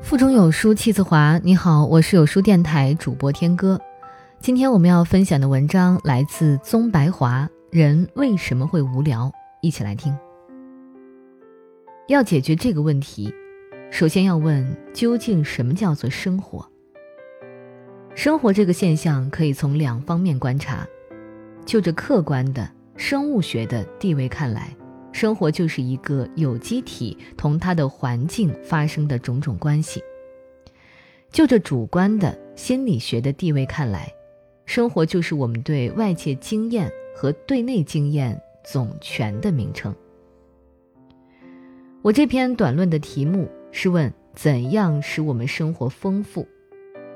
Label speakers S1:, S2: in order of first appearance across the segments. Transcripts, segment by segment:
S1: 腹中有书气自华。你好，我是有书电台主播天歌。今天我们要分享的文章来自宗白华。人为什么会无聊？一起来听。要解决这个问题，首先要问究竟什么叫做生活？生活这个现象可以从两方面观察。就着客观的生物学的地位看来。生活就是一个有机体同它的环境发生的种种关系。就这主观的心理学的地位看来，生活就是我们对外界经验和对内经验总全的名称。我这篇短论的题目是问：怎样使我们生活丰富？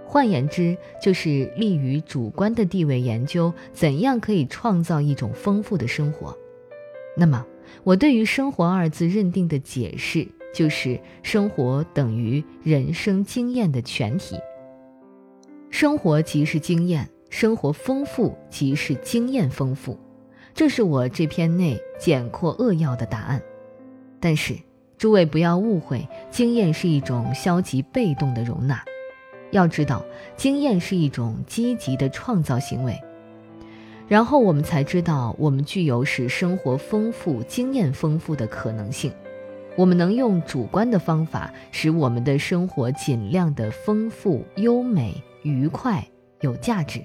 S1: 换言之，就是利于主观的地位研究，怎样可以创造一种丰富的生活。那么。我对于“生活”二字认定的解释，就是生活等于人生经验的全体。生活即是经验，生活丰富即是经验丰富，这是我这篇内简括扼要的答案。但是，诸位不要误会，经验是一种消极被动的容纳。要知道，经验是一种积极的创造行为。然后我们才知道，我们具有使生活丰富、经验丰富的可能性。我们能用主观的方法，使我们的生活尽量的丰富、优美、愉快、有价值。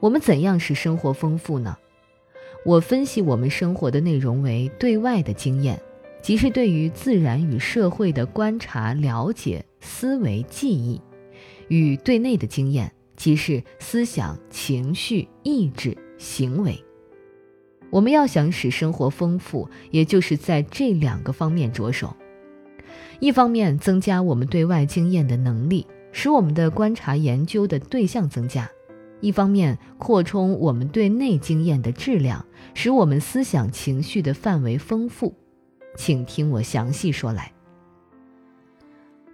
S1: 我们怎样使生活丰富呢？我分析我们生活的内容为对外的经验，即是对于自然与社会的观察、了解、思维、记忆，与对内的经验。即是思想、情绪、意志、行为。我们要想使生活丰富，也就是在这两个方面着手：一方面增加我们对外经验的能力，使我们的观察研究的对象增加；一方面扩充我们对内经验的质量，使我们思想情绪的范围丰富。请听我详细说来。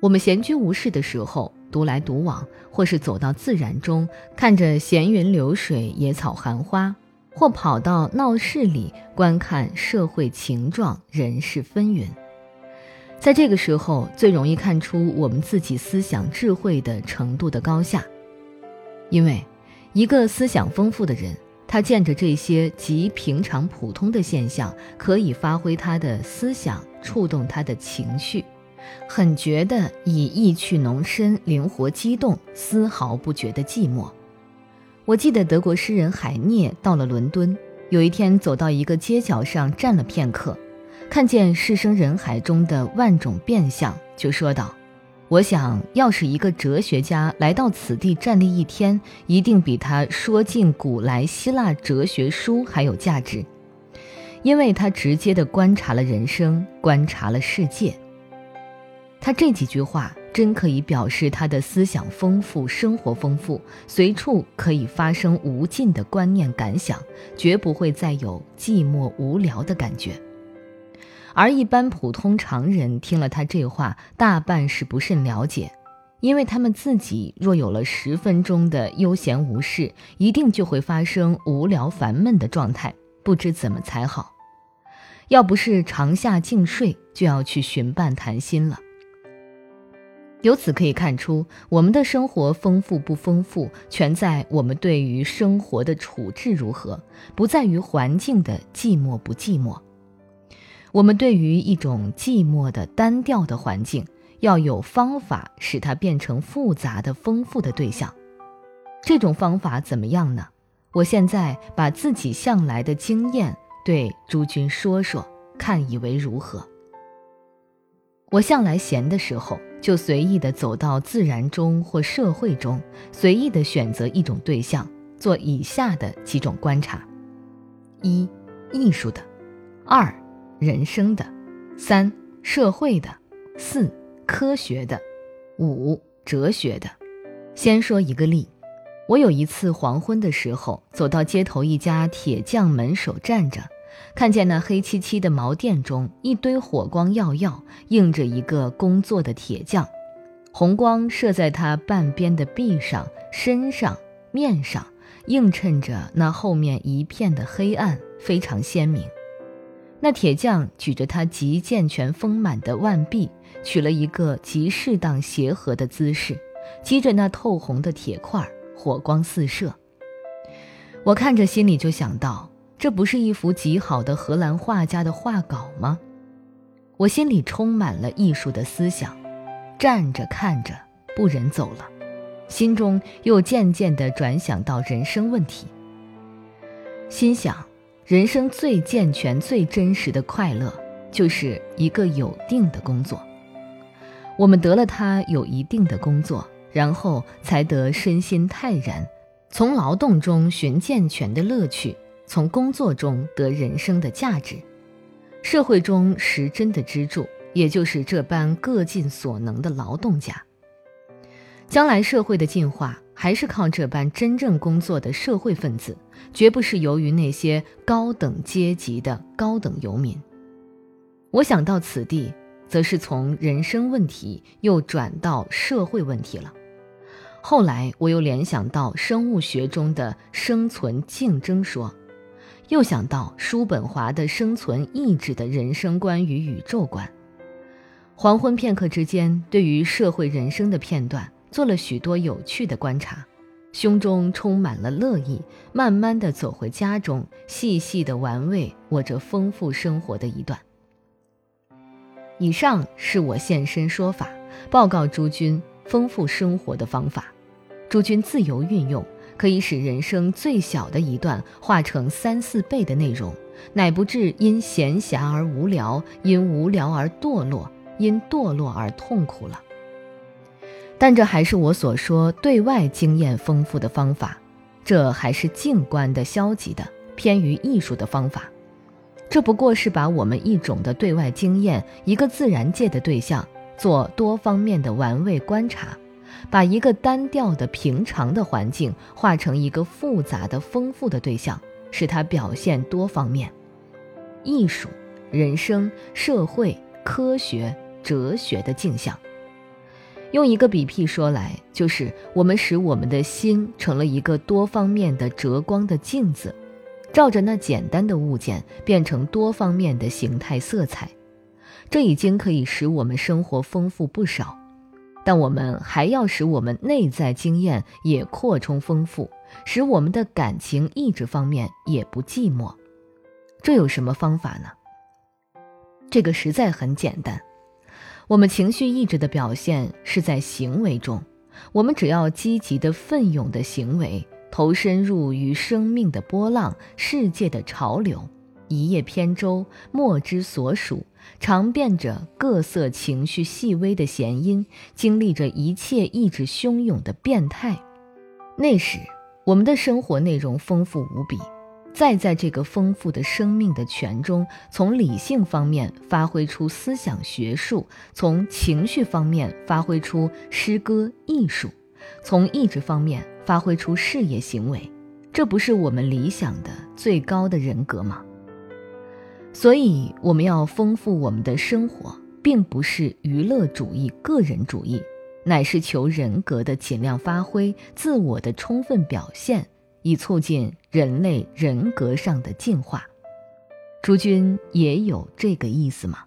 S1: 我们闲居无事的时候。独来独往，或是走到自然中，看着闲云流水、野草含花；或跑到闹市里，观看社会情状、人事纷纭。在这个时候，最容易看出我们自己思想智慧的程度的高下。因为，一个思想丰富的人，他见着这些极平常普通的现象，可以发挥他的思想，触动他的情绪。很觉得以意趣浓深，灵活机动，丝毫不觉得寂寞。我记得德国诗人海涅到了伦敦，有一天走到一个街角上站了片刻，看见世生人海中的万种变相，就说道：“我想要是一个哲学家来到此地站立一天，一定比他说尽古来希腊哲学书还有价值，因为他直接的观察了人生，观察了世界。”他这几句话真可以表示他的思想丰富、生活丰富，随处可以发生无尽的观念感想，绝不会再有寂寞无聊的感觉。而一般普通常人听了他这话，大半是不甚了解，因为他们自己若有了十分钟的悠闲无事，一定就会发生无聊烦闷的状态，不知怎么才好。要不是长下静睡，就要去寻伴谈心了。由此可以看出，我们的生活丰富不丰富，全在我们对于生活的处置如何，不在于环境的寂寞不寂寞。我们对于一种寂寞的单调的环境，要有方法使它变成复杂的、丰富的对象。这种方法怎么样呢？我现在把自己向来的经验对诸君说说，看以为如何。我向来闲的时候。就随意的走到自然中或社会中，随意的选择一种对象，做以下的几种观察：一、艺术的；二、人生的；三、社会的；四、科学的；五、哲学的。先说一个例，我有一次黄昏的时候，走到街头一家铁匠门首站着。看见那黑漆漆的茅店中，一堆火光耀耀，映着一个工作的铁匠，红光射在他半边的臂上、身上、面上，映衬着那后面一片的黑暗，非常鲜明。那铁匠举着他极健全丰满的腕臂，取了一个极适当协和的姿势，击着那透红的铁块，火光四射。我看着心里就想到，这不是一幅极好的荷兰画家的画稿吗？我心里充满了艺术的思想，站着看着不忍走了，心中又渐渐地转想到人生问题，心想。人生最健全、最真实的快乐，就是一个有定的工作。我们得了它有一定的工作，然后才得身心泰然，从劳动中寻健全的乐趣，从工作中得人生的价值。社会中实真的支柱，也就是这般各尽所能的劳动家。将来社会的进化。还是靠这般真正工作的社会分子，绝不是由于那些高等阶级的高等游民。我想到此地，则是从人生问题又转到社会问题了。后来我又联想到生物学中的生存竞争说，又想到叔本华的生存意志的人生观与宇宙观。黄昏片刻之间，对于社会人生的片段。做了许多有趣的观察，胸中充满了乐意。慢慢的走回家中，细细的玩味我这丰富生活的一段。以上是我现身说法，报告诸君丰富生活的方法。诸君自由运用，可以使人生最小的一段化成三四倍的内容，乃不至因闲暇而无聊，因无聊而堕落，因堕落而痛苦了。但这还是我所说对外经验丰富的方法，这还是静观的消极的偏于艺术的方法。这不过是把我们一种的对外经验，一个自然界的对象，做多方面的玩味观察，把一个单调的平常的环境化成一个复杂的丰富的对象，使它表现多方面。艺术、人生、社会、科学、哲学的镜像。用一个比譬说来，就是我们使我们的心成了一个多方面的折光的镜子，照着那简单的物件变成多方面的形态色彩，这已经可以使我们生活丰富不少。但我们还要使我们内在经验也扩充丰富，使我们的感情意志方面也不寂寞。这有什么方法呢？这个实在很简单。我们情绪意志的表现是在行为中，我们只要积极的、奋勇的行为，投身入于生命的波浪、世界的潮流，一叶扁舟，莫之所属，尝遍着各色情绪细微的弦音，经历着一切意志汹涌的变态，那时我们的生活内容丰富无比。再在这个丰富的生命的泉中，从理性方面发挥出思想学术，从情绪方面发挥出诗歌艺术，从意志方面发挥出事业行为，这不是我们理想的最高的人格吗？所以，我们要丰富我们的生活，并不是娱乐主义、个人主义，乃是求人格的尽量发挥，自我的充分表现。以促进人类人格上的进化，诸君也有这个意思吗？